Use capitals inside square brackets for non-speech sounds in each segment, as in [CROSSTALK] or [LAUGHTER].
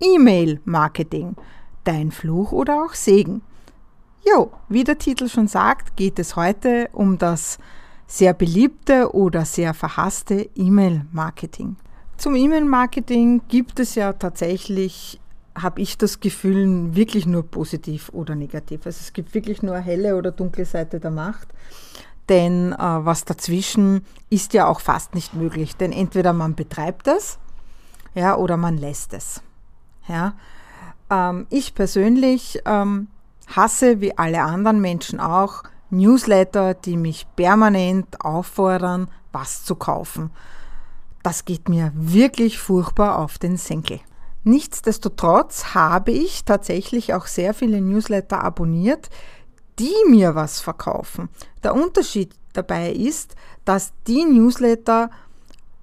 E-Mail-Marketing. Dein Fluch oder auch Segen. Jo, wie der Titel schon sagt, geht es heute um das sehr beliebte oder sehr verhasste E-Mail-Marketing. Zum E-Mail-Marketing gibt es ja tatsächlich, habe ich das Gefühl, wirklich nur positiv oder negativ. Also es gibt wirklich nur helle oder dunkle Seite der Macht. Denn äh, was dazwischen ist ja auch fast nicht möglich. Denn entweder man betreibt es ja, oder man lässt es. Ja? Ähm, ich persönlich ähm, hasse, wie alle anderen Menschen auch, Newsletter, die mich permanent auffordern, was zu kaufen. Das geht mir wirklich furchtbar auf den Senkel. Nichtsdestotrotz habe ich tatsächlich auch sehr viele Newsletter abonniert, die mir was verkaufen. Der Unterschied dabei ist, dass die Newsletter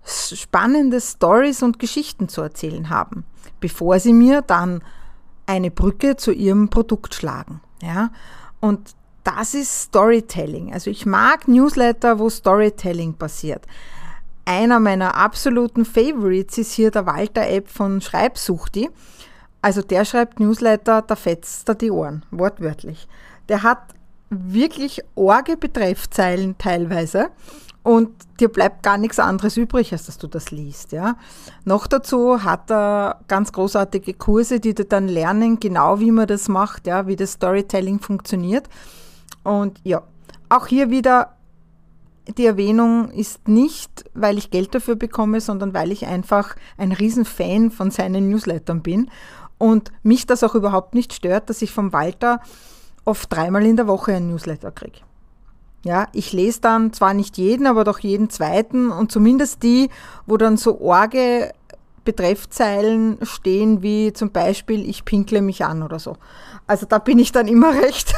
spannende Stories und Geschichten zu erzählen haben, bevor sie mir dann eine Brücke zu ihrem Produkt schlagen. Ja? Und das ist Storytelling. Also ich mag Newsletter, wo Storytelling passiert. Einer meiner absoluten Favorites ist hier der Walter-App von Schreibsuchti. Also der schreibt Newsletter, da fetzt er die Ohren, wortwörtlich. Der hat wirklich orge Betreffzeilen teilweise und dir bleibt gar nichts anderes übrig, als dass du das liest. Ja. Noch dazu hat er ganz großartige Kurse, die dir dann lernen, genau wie man das macht, ja, wie das Storytelling funktioniert. Und ja, auch hier wieder die Erwähnung ist nicht, weil ich Geld dafür bekomme, sondern weil ich einfach ein Riesenfan von seinen Newslettern bin und mich das auch überhaupt nicht stört, dass ich vom Walter oft dreimal in der Woche ein Newsletter kriege. Ja, ich lese dann zwar nicht jeden, aber doch jeden zweiten und zumindest die, wo dann so orge Betreffzeilen stehen wie zum Beispiel ich pinkle mich an oder so. Also da bin ich dann immer [LAUGHS] recht,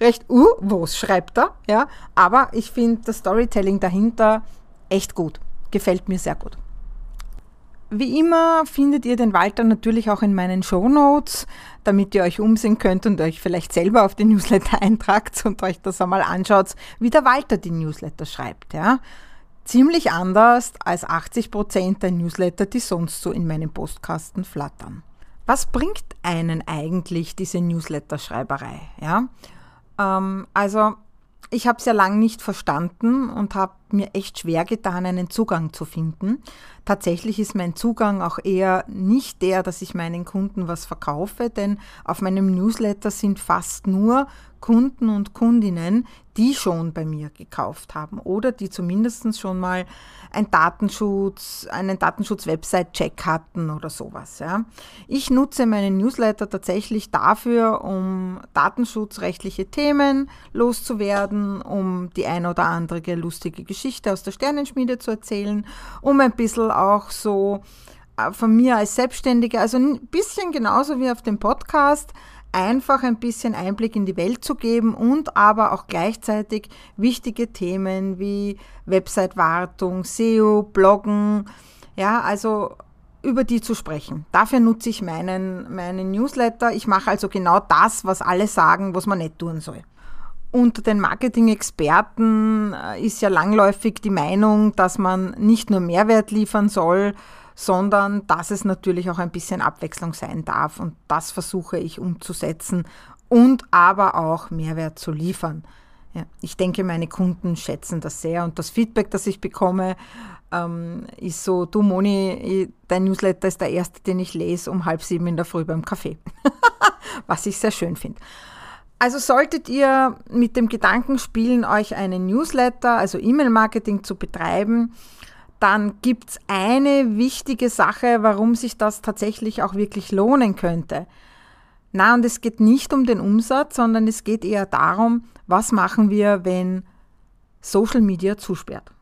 recht, uh, was schreibt er? Ja, aber ich finde das Storytelling dahinter echt gut. Gefällt mir sehr gut. Wie immer findet ihr den Walter natürlich auch in meinen Show Notes, damit ihr euch umsehen könnt und euch vielleicht selber auf den Newsletter [LAUGHS] eintragt und euch das einmal anschaut, wie der Walter die Newsletter schreibt. Ja? Ziemlich anders als 80 Prozent der Newsletter, die sonst so in meinem Postkasten flattern. Was bringt einen eigentlich diese Newsletter-Schreiberei? Ja? Ähm, also ich habe es ja lange nicht verstanden und habe mir echt schwer getan, einen Zugang zu finden. Tatsächlich ist mein Zugang auch eher nicht der, dass ich meinen Kunden was verkaufe, denn auf meinem Newsletter sind fast nur Kunden und Kundinnen, die schon bei mir gekauft haben oder die zumindest schon mal ein Datenschutz, einen Datenschutz-Website-Check hatten oder sowas. Ja. Ich nutze meinen Newsletter tatsächlich dafür, um datenschutzrechtliche Themen loszuwerden, um die ein oder andere lustige Geschichte aus der Sternenschmiede zu erzählen, um ein bisschen auch so äh, von mir als Selbstständige, also ein bisschen genauso wie auf dem Podcast, einfach ein bisschen Einblick in die Welt zu geben und aber auch gleichzeitig wichtige Themen wie Website-Wartung, SEO, Bloggen, ja, also über die zu sprechen. Dafür nutze ich meinen, meinen Newsletter. Ich mache also genau das, was alle sagen, was man nicht tun soll. Unter den Marketing-Experten äh, ist ja langläufig die Meinung, dass man nicht nur Mehrwert liefern soll, sondern dass es natürlich auch ein bisschen Abwechslung sein darf. Und das versuche ich umzusetzen und aber auch Mehrwert zu liefern. Ja, ich denke, meine Kunden schätzen das sehr und das Feedback, das ich bekomme, ähm, ist so, du Moni, dein Newsletter ist der erste, den ich lese um halb sieben in der Früh beim Kaffee. [LAUGHS] Was ich sehr schön finde. Also solltet ihr mit dem Gedanken spielen, euch einen Newsletter, also E-Mail-Marketing zu betreiben, dann gibt es eine wichtige Sache, warum sich das tatsächlich auch wirklich lohnen könnte. Na, und es geht nicht um den Umsatz, sondern es geht eher darum, was machen wir, wenn Social Media zusperrt.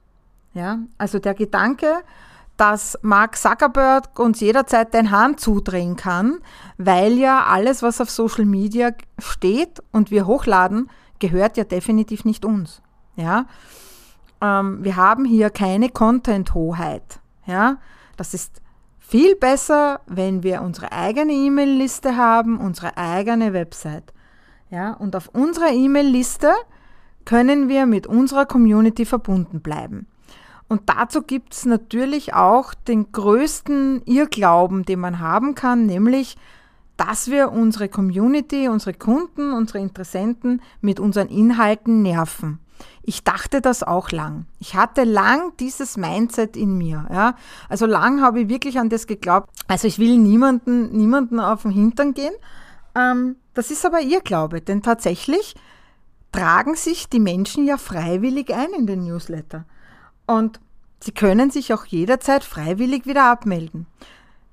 Ja, also der Gedanke, dass Mark Zuckerberg uns jederzeit den Hahn zudrehen kann, weil ja alles, was auf Social Media steht und wir hochladen, gehört ja definitiv nicht uns. Ja? Ähm, wir haben hier keine Content-Hoheit. Ja? Das ist viel besser, wenn wir unsere eigene E-Mail-Liste haben, unsere eigene Website. Ja? Und auf unserer E-Mail-Liste können wir mit unserer Community verbunden bleiben. Und dazu gibt es natürlich auch den größten Irrglauben, den man haben kann, nämlich, dass wir unsere Community, unsere Kunden, unsere Interessenten mit unseren Inhalten nerven. Ich dachte das auch lang. Ich hatte lang dieses Mindset in mir. Ja. Also lang habe ich wirklich an das geglaubt. Also ich will niemanden, niemanden auf den Hintern gehen. Ähm, das ist aber ihr Glaube, denn tatsächlich tragen sich die Menschen ja freiwillig ein in den Newsletter. Und sie können sich auch jederzeit freiwillig wieder abmelden.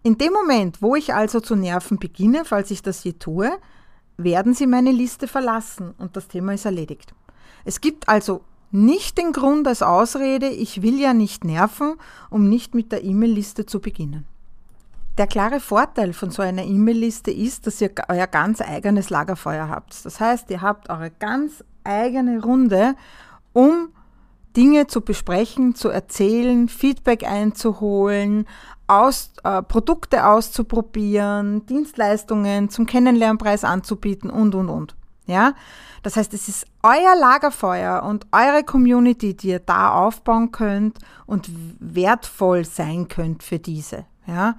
In dem Moment, wo ich also zu nerven beginne, falls ich das je tue, werden sie meine Liste verlassen und das Thema ist erledigt. Es gibt also nicht den Grund als Ausrede, ich will ja nicht nerven, um nicht mit der E-Mail-Liste zu beginnen. Der klare Vorteil von so einer E-Mail-Liste ist, dass ihr euer ganz eigenes Lagerfeuer habt. Das heißt, ihr habt eure ganz eigene Runde, um Dinge zu besprechen, zu erzählen, Feedback einzuholen, aus, äh, Produkte auszuprobieren, Dienstleistungen zum Kennenlernpreis anzubieten und, und, und. Ja? Das heißt, es ist euer Lagerfeuer und eure Community, die ihr da aufbauen könnt und wertvoll sein könnt für diese. Ja?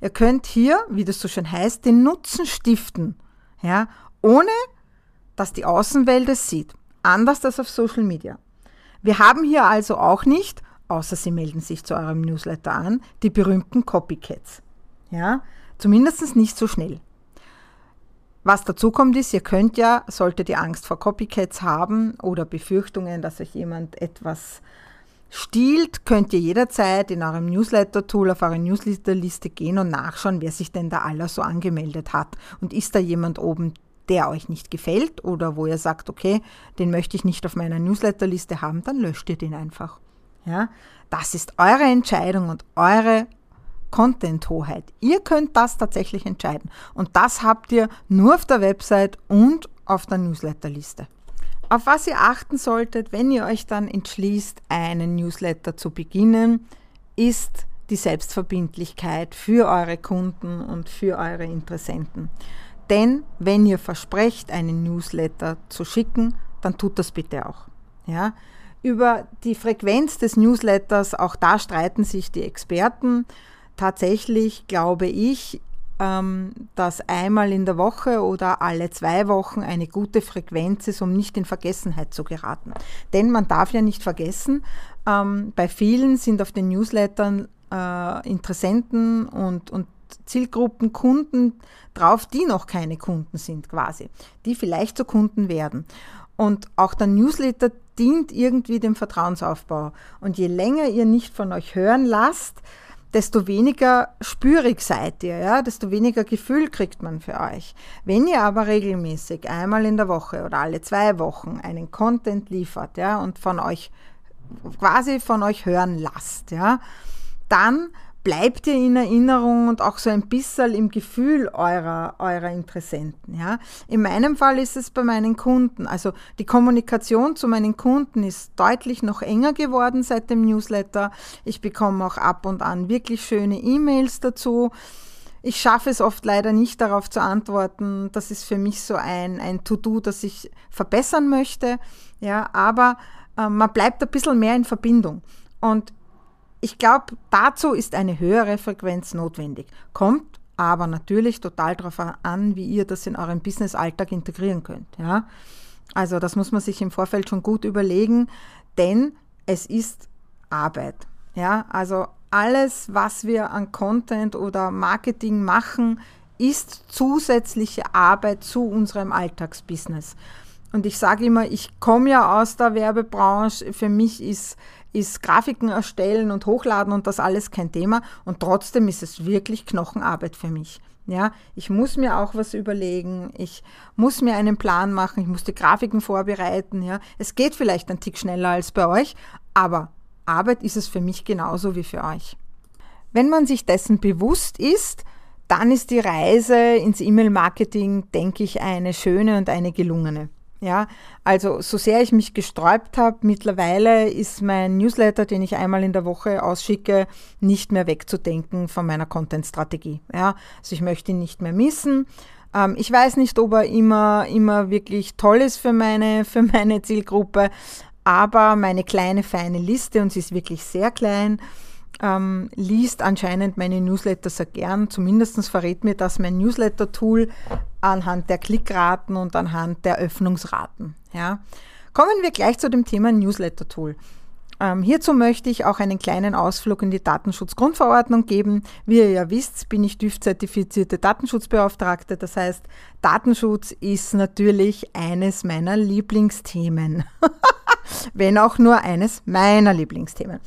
Ihr könnt hier, wie das so schön heißt, den Nutzen stiften, ja? ohne dass die Außenwelt es sieht. Anders als auf Social Media. Wir haben hier also auch nicht, außer Sie melden sich zu eurem Newsletter an, die berühmten Copycats. Ja, zumindest nicht so schnell. Was dazu kommt ist, ihr könnt ja, solltet ihr Angst vor Copycats haben oder Befürchtungen, dass euch jemand etwas stiehlt, könnt ihr jederzeit in eurem Newsletter-Tool auf eure Newsletter-Liste gehen und nachschauen, wer sich denn da aller so angemeldet hat. Und ist da jemand oben, der euch nicht gefällt oder wo ihr sagt, okay, den möchte ich nicht auf meiner Newsletterliste haben, dann löscht ihr den einfach. Ja, das ist eure Entscheidung und eure Content-Hoheit. Ihr könnt das tatsächlich entscheiden. Und das habt ihr nur auf der Website und auf der Newsletterliste. Auf was ihr achten solltet, wenn ihr euch dann entschließt, einen Newsletter zu beginnen, ist die Selbstverbindlichkeit für eure Kunden und für eure Interessenten. Denn wenn ihr versprecht, einen Newsletter zu schicken, dann tut das bitte auch. Ja? Über die Frequenz des Newsletters, auch da streiten sich die Experten. Tatsächlich glaube ich, ähm, dass einmal in der Woche oder alle zwei Wochen eine gute Frequenz ist, um nicht in Vergessenheit zu geraten. Denn man darf ja nicht vergessen, ähm, bei vielen sind auf den Newslettern äh, Interessenten und, und Zielgruppen Kunden drauf, die noch keine Kunden sind quasi, die vielleicht zu Kunden werden. Und auch der Newsletter dient irgendwie dem Vertrauensaufbau. Und je länger ihr nicht von euch hören lasst, desto weniger spürig seid ihr, ja, desto weniger Gefühl kriegt man für euch. Wenn ihr aber regelmäßig einmal in der Woche oder alle zwei Wochen einen Content liefert, ja, und von euch quasi von euch hören lasst, ja, dann bleibt ihr in Erinnerung und auch so ein bisschen im Gefühl eurer, eurer Interessenten. Ja? In meinem Fall ist es bei meinen Kunden. Also die Kommunikation zu meinen Kunden ist deutlich noch enger geworden seit dem Newsletter. Ich bekomme auch ab und an wirklich schöne E-Mails dazu. Ich schaffe es oft leider nicht darauf zu antworten. Das ist für mich so ein, ein To-Do, das ich verbessern möchte. Ja, aber äh, man bleibt ein bisschen mehr in Verbindung. Und ich glaube, dazu ist eine höhere Frequenz notwendig. Kommt aber natürlich total darauf an, wie ihr das in eurem Business-Alltag integrieren könnt. Ja? Also das muss man sich im Vorfeld schon gut überlegen, denn es ist Arbeit. Ja? Also alles, was wir an Content oder Marketing machen, ist zusätzliche Arbeit zu unserem Alltagsbusiness. Und ich sage immer, ich komme ja aus der Werbebranche. Für mich ist ist Grafiken erstellen und hochladen und das alles kein Thema. Und trotzdem ist es wirklich Knochenarbeit für mich. Ja, ich muss mir auch was überlegen, ich muss mir einen Plan machen, ich muss die Grafiken vorbereiten. Ja, es geht vielleicht ein Tick schneller als bei euch, aber Arbeit ist es für mich genauso wie für euch. Wenn man sich dessen bewusst ist, dann ist die Reise ins E-Mail-Marketing, denke ich, eine schöne und eine gelungene. Ja, also so sehr ich mich gesträubt habe, mittlerweile ist mein Newsletter, den ich einmal in der Woche ausschicke, nicht mehr wegzudenken von meiner Content-Strategie. Ja, also ich möchte ihn nicht mehr missen. Ähm, ich weiß nicht, ob er immer, immer wirklich toll ist für meine, [LAUGHS] für meine Zielgruppe, aber meine kleine, feine Liste, und sie ist wirklich sehr klein, ähm, liest anscheinend meine Newsletter sehr gern. Zumindest verrät mir das mein Newsletter-Tool anhand der Klickraten und anhand der Öffnungsraten. Ja. Kommen wir gleich zu dem Thema Newsletter-Tool. Ähm, hierzu möchte ich auch einen kleinen Ausflug in die Datenschutzgrundverordnung geben. Wie ihr ja wisst, bin ich TÜV-zertifizierte Datenschutzbeauftragte. Das heißt, Datenschutz ist natürlich eines meiner Lieblingsthemen. [LAUGHS] Wenn auch nur eines meiner Lieblingsthemen.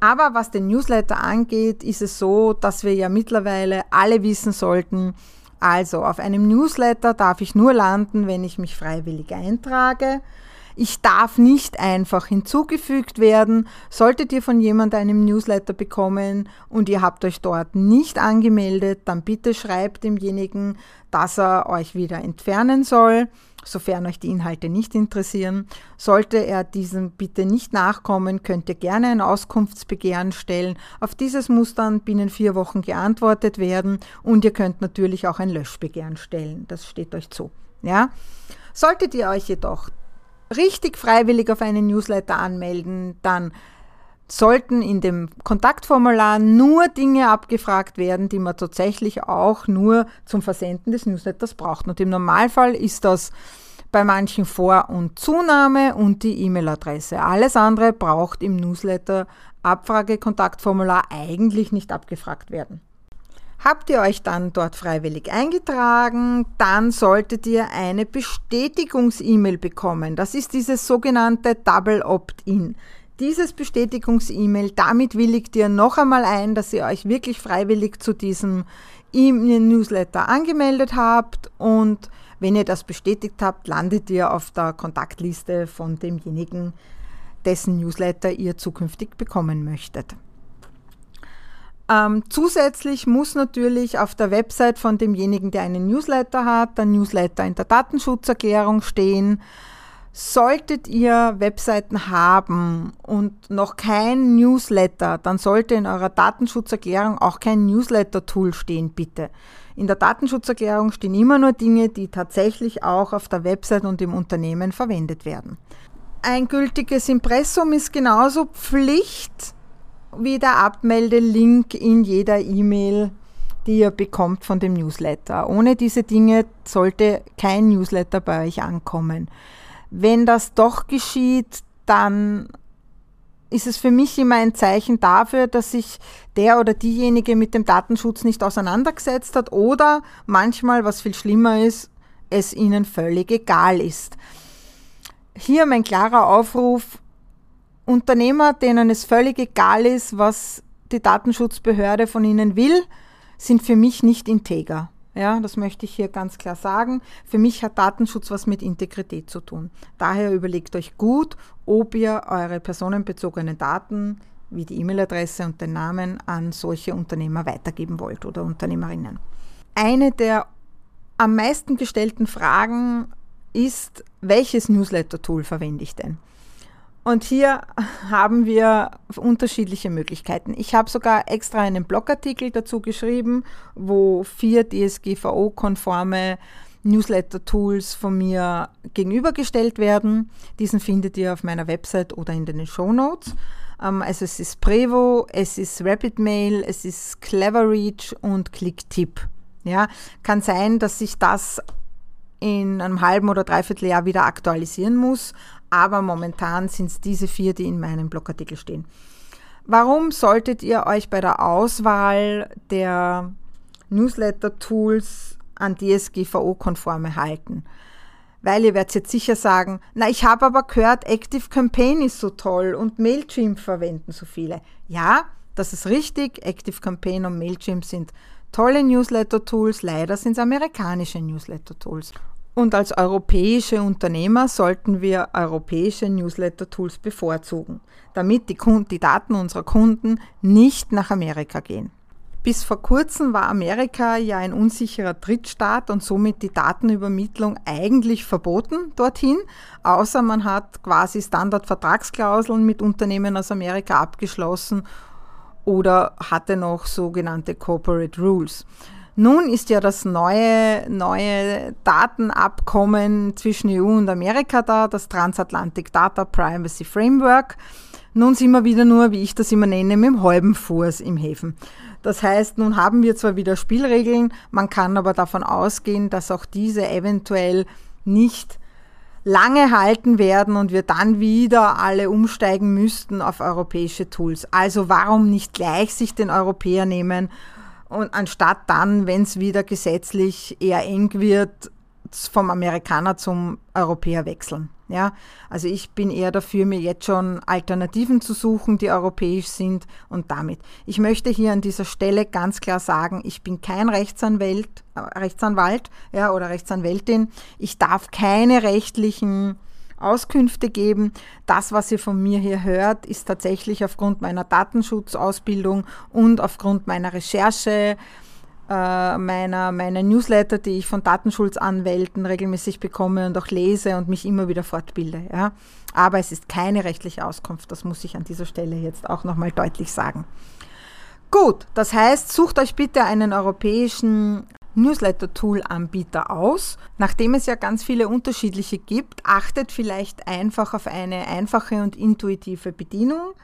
Aber was den Newsletter angeht, ist es so, dass wir ja mittlerweile alle wissen sollten, also auf einem Newsletter darf ich nur landen, wenn ich mich freiwillig eintrage. Ich darf nicht einfach hinzugefügt werden. Solltet ihr von jemandem einen Newsletter bekommen und ihr habt euch dort nicht angemeldet, dann bitte schreibt demjenigen, dass er euch wieder entfernen soll sofern euch die Inhalte nicht interessieren. Sollte er diesem bitte nicht nachkommen, könnt ihr gerne ein Auskunftsbegehren stellen. Auf dieses muss dann binnen vier Wochen geantwortet werden und ihr könnt natürlich auch ein Löschbegehren stellen. Das steht euch zu. Ja? Solltet ihr euch jedoch richtig freiwillig auf einen Newsletter anmelden, dann sollten in dem Kontaktformular nur Dinge abgefragt werden, die man tatsächlich auch nur zum Versenden des Newsletters braucht. Und im Normalfall ist das bei manchen Vor- und Zunahme und die E-Mail-Adresse. Alles andere braucht im Newsletter Abfrage-Kontaktformular eigentlich nicht abgefragt werden. Habt ihr euch dann dort freiwillig eingetragen, dann solltet ihr eine Bestätigungs-E-Mail bekommen. Das ist dieses sogenannte Double Opt-in. Dieses Bestätigungs-E-Mail, damit willigt ihr noch einmal ein, dass ihr euch wirklich freiwillig zu diesem E-Newsletter angemeldet habt und wenn ihr das bestätigt habt, landet ihr auf der Kontaktliste von demjenigen, dessen Newsletter ihr zukünftig bekommen möchtet. Ähm, zusätzlich muss natürlich auf der Website von demjenigen, der einen Newsletter hat, der Newsletter in der Datenschutzerklärung stehen. Solltet ihr Webseiten haben und noch kein Newsletter, dann sollte in eurer Datenschutzerklärung auch kein Newsletter-Tool stehen, bitte. In der Datenschutzerklärung stehen immer nur Dinge, die tatsächlich auch auf der Website und im Unternehmen verwendet werden. Ein gültiges Impressum ist genauso Pflicht wie der Abmeldelink in jeder E-Mail, die ihr bekommt von dem Newsletter. Ohne diese Dinge sollte kein Newsletter bei euch ankommen. Wenn das doch geschieht, dann ist es für mich immer ein Zeichen dafür, dass sich der oder diejenige mit dem Datenschutz nicht auseinandergesetzt hat oder manchmal, was viel schlimmer ist, es ihnen völlig egal ist. Hier mein klarer Aufruf, Unternehmer, denen es völlig egal ist, was die Datenschutzbehörde von ihnen will, sind für mich nicht integer. Ja, das möchte ich hier ganz klar sagen. Für mich hat Datenschutz was mit Integrität zu tun. Daher überlegt euch gut, ob ihr eure personenbezogenen Daten wie die E-Mail-Adresse und den Namen an solche Unternehmer weitergeben wollt oder Unternehmerinnen. Eine der am meisten gestellten Fragen ist, welches Newsletter-Tool verwende ich denn? Und hier haben wir unterschiedliche Möglichkeiten. Ich habe sogar extra einen Blogartikel dazu geschrieben, wo vier DSGVO-konforme Newsletter-Tools von mir gegenübergestellt werden. Diesen findet ihr auf meiner Website oder in den Show Notes. Ähm, also es ist Prevo, es ist RapidMail, es ist CleverReach und ClickTip. Ja, kann sein, dass sich das in einem halben oder dreiviertel Jahr wieder aktualisieren muss, aber momentan sind es diese vier, die in meinem Blogartikel stehen. Warum solltet ihr euch bei der Auswahl der Newsletter-Tools an DSGVO-konforme halten? Weil ihr werdet jetzt sicher sagen, na, ich habe aber gehört, Active Campaign ist so toll und Mailchimp verwenden so viele. Ja, das ist richtig. Active Campaign und Mailchimp sind tolle Newsletter-Tools. Leider sind es amerikanische Newsletter-Tools. Und als europäische Unternehmer sollten wir europäische Newsletter-Tools bevorzugen, damit die, Kunden, die Daten unserer Kunden nicht nach Amerika gehen. Bis vor kurzem war Amerika ja ein unsicherer Drittstaat und somit die Datenübermittlung eigentlich verboten dorthin, außer man hat quasi Standardvertragsklauseln mit Unternehmen aus Amerika abgeschlossen oder hatte noch sogenannte Corporate Rules. Nun ist ja das neue, neue Datenabkommen zwischen EU und Amerika da, das Transatlantic Data Privacy Framework. Nun sind wir wieder nur, wie ich das immer nenne, mit dem halben Fuß im Häfen. Das heißt, nun haben wir zwar wieder Spielregeln, man kann aber davon ausgehen, dass auch diese eventuell nicht lange halten werden und wir dann wieder alle umsteigen müssten auf europäische Tools. Also warum nicht gleich sich den Europäer nehmen und anstatt dann, wenn es wieder gesetzlich eher eng wird, vom Amerikaner zum Europäer wechseln. Ja, also ich bin eher dafür, mir jetzt schon Alternativen zu suchen, die europäisch sind und damit. Ich möchte hier an dieser Stelle ganz klar sagen, ich bin kein Rechtsanwalt, äh, Rechtsanwalt, ja, oder Rechtsanwältin. Ich darf keine rechtlichen Auskünfte geben. Das, was ihr von mir hier hört, ist tatsächlich aufgrund meiner Datenschutzausbildung und aufgrund meiner Recherche, äh, meiner, meiner Newsletter, die ich von Datenschutzanwälten regelmäßig bekomme und auch lese und mich immer wieder fortbilde. Ja. Aber es ist keine rechtliche Auskunft, das muss ich an dieser Stelle jetzt auch nochmal deutlich sagen. Gut, das heißt, sucht euch bitte einen europäischen Newsletter-Tool-Anbieter aus. Nachdem es ja ganz viele unterschiedliche gibt, achtet vielleicht einfach auf eine einfache und intuitive Bedienung.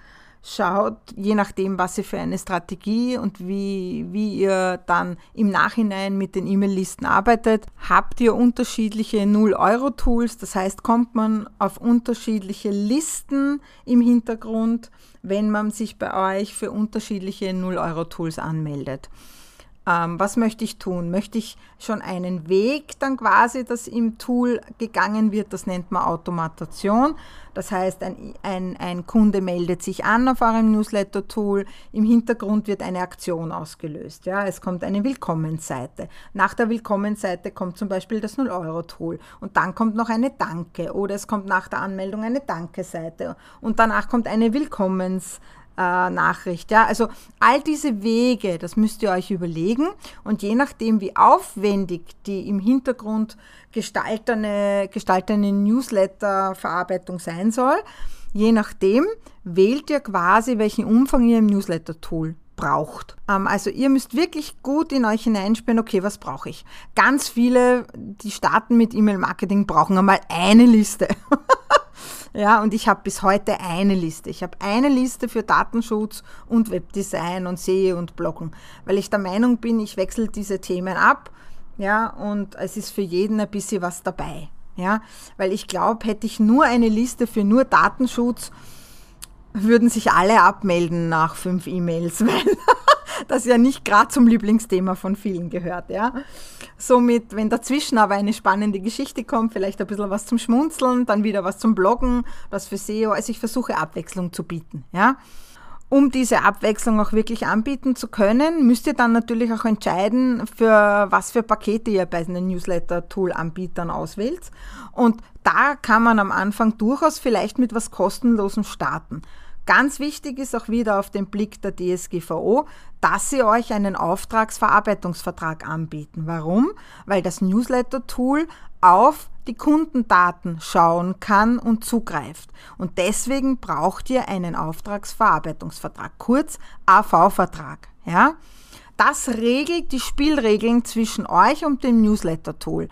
Schaut, je nachdem, was ihr für eine Strategie und wie, wie ihr dann im Nachhinein mit den E-Mail-Listen arbeitet. Habt ihr unterschiedliche 0-Euro-Tools, das heißt, kommt man auf unterschiedliche Listen im Hintergrund, wenn man sich bei euch für unterschiedliche 0-Euro-Tools anmeldet. Ähm, was möchte ich tun? Möchte ich schon einen Weg dann quasi, dass im Tool gegangen wird? Das nennt man Automation. Das heißt, ein, ein, ein Kunde meldet sich an auf eurem Newsletter-Tool. Im Hintergrund wird eine Aktion ausgelöst. Ja, es kommt eine Willkommensseite. Nach der Willkommensseite kommt zum Beispiel das 0-Euro-Tool. Und dann kommt noch eine Danke. Oder es kommt nach der Anmeldung eine Danke-Seite. Und danach kommt eine Willkommensseite äh, Nachricht. Ja? Also all diese Wege, das müsst ihr euch überlegen und je nachdem, wie aufwendig die im Hintergrund gestaltene, gestaltene Newsletter-Verarbeitung sein soll, je nachdem wählt ihr quasi, welchen Umfang ihr im Newsletter-Tool braucht. Ähm, also ihr müsst wirklich gut in euch hineinspüren, okay, was brauche ich? Ganz viele, die starten mit E-Mail-Marketing, brauchen einmal eine Liste. [LAUGHS] Ja, und ich habe bis heute eine Liste. Ich habe eine Liste für Datenschutz und Webdesign und SEO und Bloggen, weil ich der Meinung bin, ich wechsle diese Themen ab. Ja, und es ist für jeden ein bisschen was dabei. Ja, weil ich glaube, hätte ich nur eine Liste für nur Datenschutz, würden sich alle abmelden nach fünf E-Mails, [LAUGHS] weil das ja nicht gerade zum Lieblingsthema von vielen gehört. Ja. Somit, wenn dazwischen aber eine spannende Geschichte kommt, vielleicht ein bisschen was zum Schmunzeln, dann wieder was zum Bloggen, was für SEO, also ich versuche Abwechslung zu bieten. Ja. Um diese Abwechslung auch wirklich anbieten zu können, müsst ihr dann natürlich auch entscheiden, für was für Pakete ihr bei den Newsletter-Tool-Anbietern auswählt. Und da kann man am Anfang durchaus vielleicht mit was kostenlosem starten. Ganz wichtig ist auch wieder auf den Blick der DSGVO, dass sie euch einen Auftragsverarbeitungsvertrag anbieten. Warum? Weil das Newsletter-Tool auf die Kundendaten schauen kann und zugreift. Und deswegen braucht ihr einen Auftragsverarbeitungsvertrag, kurz AV-Vertrag. Ja? Das regelt die Spielregeln zwischen euch und dem Newsletter-Tool.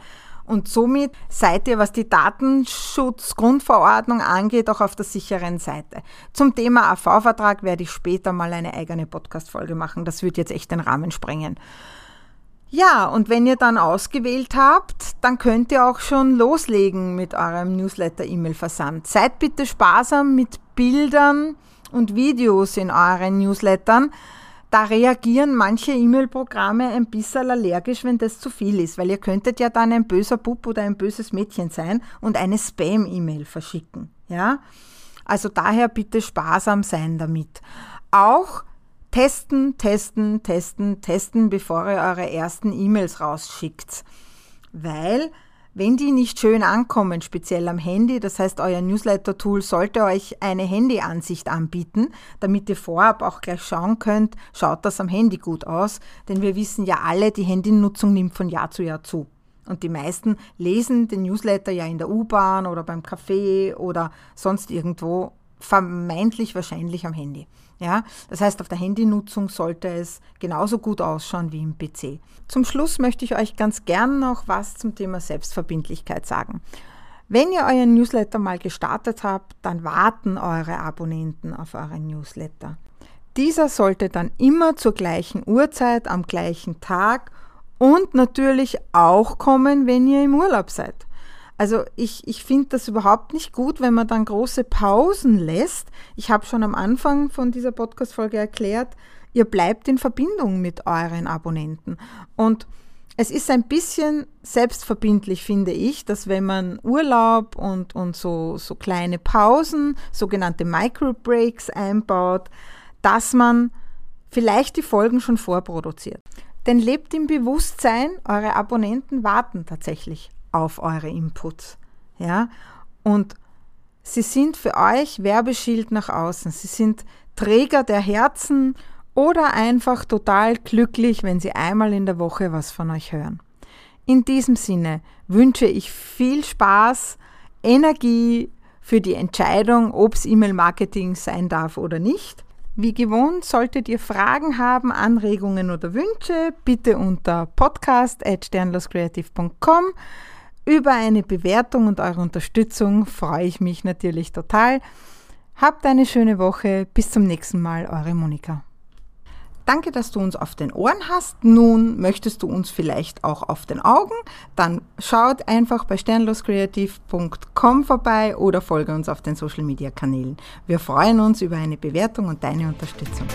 Und somit seid ihr, was die Datenschutzgrundverordnung angeht, auch auf der sicheren Seite. Zum Thema AV-Vertrag werde ich später mal eine eigene Podcast-Folge machen. Das wird jetzt echt den Rahmen sprengen. Ja, und wenn ihr dann ausgewählt habt, dann könnt ihr auch schon loslegen mit eurem Newsletter-E-Mail-Versand. Seid bitte sparsam mit Bildern und Videos in euren Newslettern da reagieren manche E-Mail-Programme ein bisschen allergisch, wenn das zu viel ist, weil ihr könntet ja dann ein böser Bub oder ein böses Mädchen sein und eine Spam-E-Mail verschicken. Ja? Also daher bitte sparsam sein damit. Auch testen, testen, testen, testen, bevor ihr eure ersten E-Mails rausschickt. Weil Wenn die nicht schön ankommen, speziell am Handy, das heißt, euer Newsletter-Tool sollte euch eine Handyansicht anbieten, damit ihr vorab auch gleich schauen könnt, schaut das am Handy gut aus, denn wir wissen ja alle, die Handynutzung nimmt von Jahr zu Jahr zu. Und die meisten lesen den Newsletter ja in der U-Bahn oder beim Café oder sonst irgendwo vermeintlich wahrscheinlich am Handy. Ja, das heißt, auf der Handynutzung sollte es genauso gut ausschauen wie im PC. Zum Schluss möchte ich euch ganz gern noch was zum Thema Selbstverbindlichkeit sagen. Wenn ihr euren Newsletter mal gestartet habt, dann warten eure Abonnenten auf euren Newsletter. Dieser sollte dann immer zur gleichen Uhrzeit, am gleichen Tag und natürlich auch kommen, wenn ihr im Urlaub seid. Also ich, ich finde das überhaupt nicht gut, wenn man dann große Pausen lässt. Ich habe schon am Anfang von dieser Podcast-Folge erklärt, ihr bleibt in Verbindung mit euren Abonnenten. Und es ist ein bisschen selbstverbindlich, finde ich, dass wenn man Urlaub und, und so, so kleine Pausen, sogenannte Microbreaks einbaut, dass man vielleicht die Folgen schon vorproduziert. Denn lebt im Bewusstsein, eure Abonnenten warten tatsächlich auf eure Inputs. Ja? Und sie sind für euch Werbeschild nach außen. Sie sind Träger der Herzen oder einfach total glücklich, wenn sie einmal in der Woche was von euch hören. In diesem Sinne wünsche ich viel Spaß, Energie für die Entscheidung, ob es E-Mail-Marketing sein darf oder nicht. Wie gewohnt, solltet ihr Fragen haben, Anregungen oder Wünsche, bitte unter podcast.sternloscreative.com über eine Bewertung und eure Unterstützung freue ich mich natürlich total. Habt eine schöne Woche. Bis zum nächsten Mal, eure Monika. Danke, dass du uns auf den Ohren hast. Nun möchtest du uns vielleicht auch auf den Augen? Dann schaut einfach bei sternloskreativ.com vorbei oder folge uns auf den Social Media Kanälen. Wir freuen uns über eine Bewertung und deine Unterstützung.